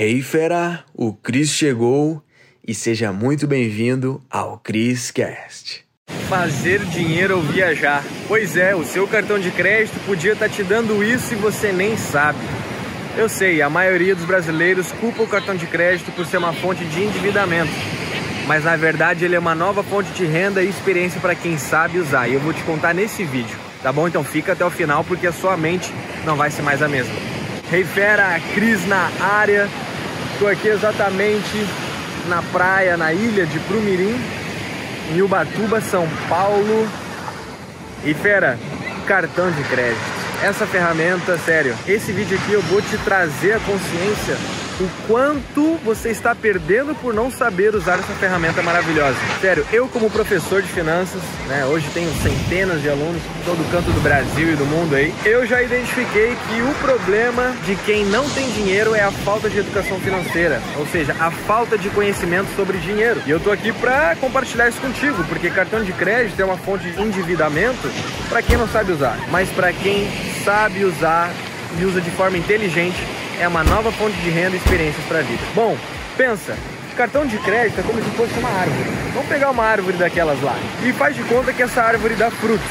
Hey fera, o Cris chegou e seja muito bem-vindo ao Cris Cast. Fazer dinheiro ou viajar. Pois é, o seu cartão de crédito podia estar te dando isso e você nem sabe. Eu sei, a maioria dos brasileiros culpa o cartão de crédito por ser uma fonte de endividamento. Mas na verdade ele é uma nova fonte de renda e experiência para quem sabe usar. E eu vou te contar nesse vídeo, tá bom? Então fica até o final porque a sua mente não vai ser mais a mesma. Hey fera, Cris na área. Estou aqui exatamente na praia, na ilha de Prumirim, em Ubatuba, São Paulo. E fera, cartão de crédito. Essa ferramenta, sério, esse vídeo aqui eu vou te trazer a consciência o quanto você está perdendo por não saber usar essa ferramenta maravilhosa. Sério, eu como professor de finanças, né, hoje tenho centenas de alunos em todo canto do Brasil e do mundo aí, eu já identifiquei que o problema de quem não tem dinheiro é a falta de educação financeira, ou seja, a falta de conhecimento sobre dinheiro. E eu tô aqui para compartilhar isso contigo, porque cartão de crédito é uma fonte de endividamento para quem não sabe usar, mas para quem sabe usar e usa de forma inteligente é uma nova fonte de renda e experiências para a vida. Bom, pensa, cartão de crédito é como se fosse uma árvore. Vamos pegar uma árvore daquelas lá e faz de conta que essa árvore dá frutos.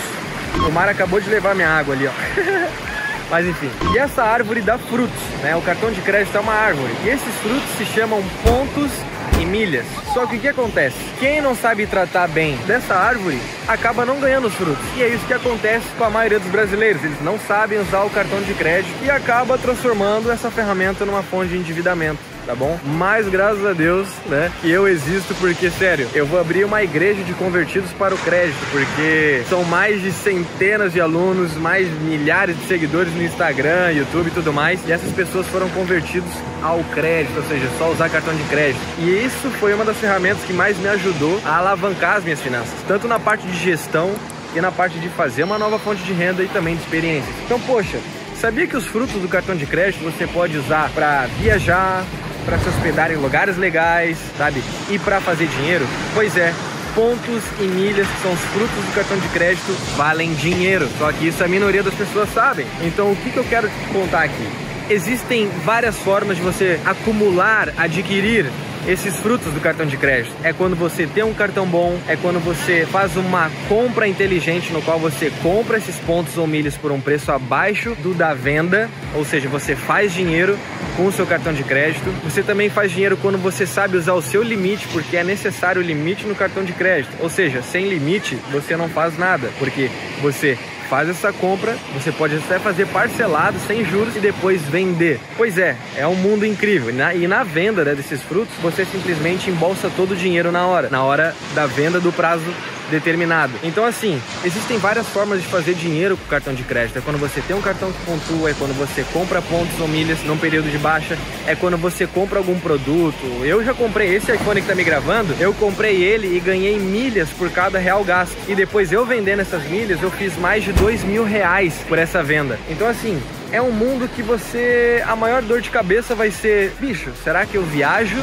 O mar acabou de levar minha água ali, ó. Mas enfim, e essa árvore dá frutos, né? O cartão de crédito é uma árvore e esses frutos se chamam pontos e milhas. Só que o que acontece? Quem não sabe tratar bem dessa árvore acaba não ganhando os frutos. E é isso que acontece com a maioria dos brasileiros. Eles não sabem usar o cartão de crédito e acaba transformando essa ferramenta numa fonte de endividamento tá bom? Mas graças a Deus, né, que eu existo porque, sério, eu vou abrir uma igreja de convertidos para o crédito, porque são mais de centenas de alunos, mais milhares de seguidores no Instagram, YouTube e tudo mais, e essas pessoas foram convertidos ao crédito, ou seja, só usar cartão de crédito. E isso foi uma das ferramentas que mais me ajudou a alavancar as minhas finanças, tanto na parte de gestão e na parte de fazer uma nova fonte de renda e também de experiências. Então, poxa, sabia que os frutos do cartão de crédito você pode usar para viajar, para se hospedar em lugares legais, sabe? E para fazer dinheiro? Pois é, pontos e milhas, que são os frutos do cartão de crédito, valem dinheiro. Só que isso a minoria das pessoas sabem. Então o que, que eu quero te contar aqui? Existem várias formas de você acumular, adquirir esses frutos do cartão de crédito. É quando você tem um cartão bom, é quando você faz uma compra inteligente no qual você compra esses pontos ou milhas por um preço abaixo do da venda, ou seja, você faz dinheiro com o seu cartão de crédito. Você também faz dinheiro quando você sabe usar o seu limite, porque é necessário o limite no cartão de crédito. Ou seja, sem limite você não faz nada, porque você faz essa compra, você pode até fazer parcelado, sem juros e depois vender. Pois é, é um mundo incrível. E na venda né, desses frutos, você simplesmente embolsa todo o dinheiro na hora, na hora da venda do prazo determinado. Então, assim, existem várias formas de fazer dinheiro com cartão de crédito. É quando você tem um cartão que pontua, é quando você compra pontos ou milhas num período de baixa, é quando você compra algum produto. Eu já comprei esse iPhone que tá me gravando, eu comprei ele e ganhei milhas por cada real gasto. E depois eu vendendo essas milhas, eu fiz mais de dois mil reais por essa venda. Então, assim, é um mundo que você. A maior dor de cabeça vai ser: bicho, será que eu viajo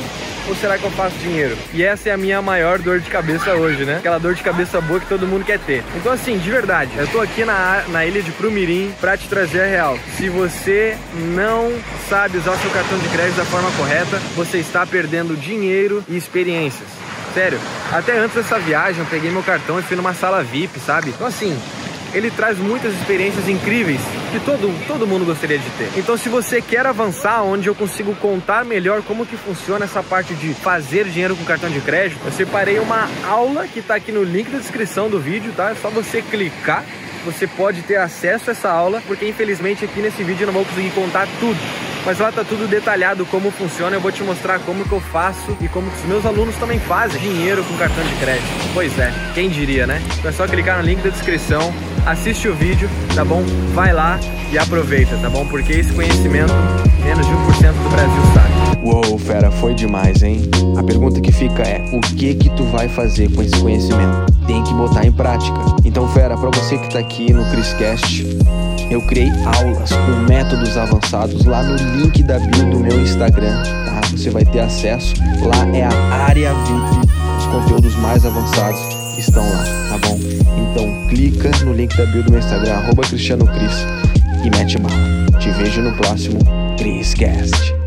ou será que eu faço dinheiro? E essa é a minha maior dor de cabeça hoje, né? Aquela dor de cabeça boa que todo mundo quer ter. Então, assim, de verdade, eu tô aqui na, na ilha de Prumirim pra te trazer a real. Se você não sabe usar o seu cartão de crédito da forma correta, você está perdendo dinheiro e experiências. Sério, até antes dessa viagem eu peguei meu cartão e fui numa sala VIP, sabe? Então assim, ele traz muitas experiências incríveis que todo, todo mundo gostaria de ter. Então, se você quer avançar, onde eu consigo contar melhor como que funciona essa parte de fazer dinheiro com cartão de crédito, eu separei uma aula que está aqui no link da descrição do vídeo, tá? É só você clicar você pode ter acesso a essa aula, porque infelizmente aqui nesse vídeo eu não vou conseguir contar tudo mas lá tá tudo detalhado como funciona. Eu vou te mostrar como que eu faço e como que os meus alunos também fazem dinheiro com cartão de crédito. Pois é, quem diria, né? Então é só clicar no link da descrição, assiste o vídeo, tá bom? Vai lá e aproveita, tá bom? Porque esse conhecimento menos de 1% do Brasil sabe. Uou, fera, foi demais, hein? A pergunta que fica é: o que que tu vai fazer com esse conhecimento? Tem que botar em prática. Então, fera, para você que tá aqui no Criscast, eu criei aulas com métodos avançados lá no link da bio do meu Instagram, tá? Você vai ter acesso. Lá é a área VIP. Os conteúdos mais avançados estão lá, tá bom? Então clica no link da bio do meu Instagram, arroba Cristiano Cris, e mete bala. Te vejo no próximo Criscast.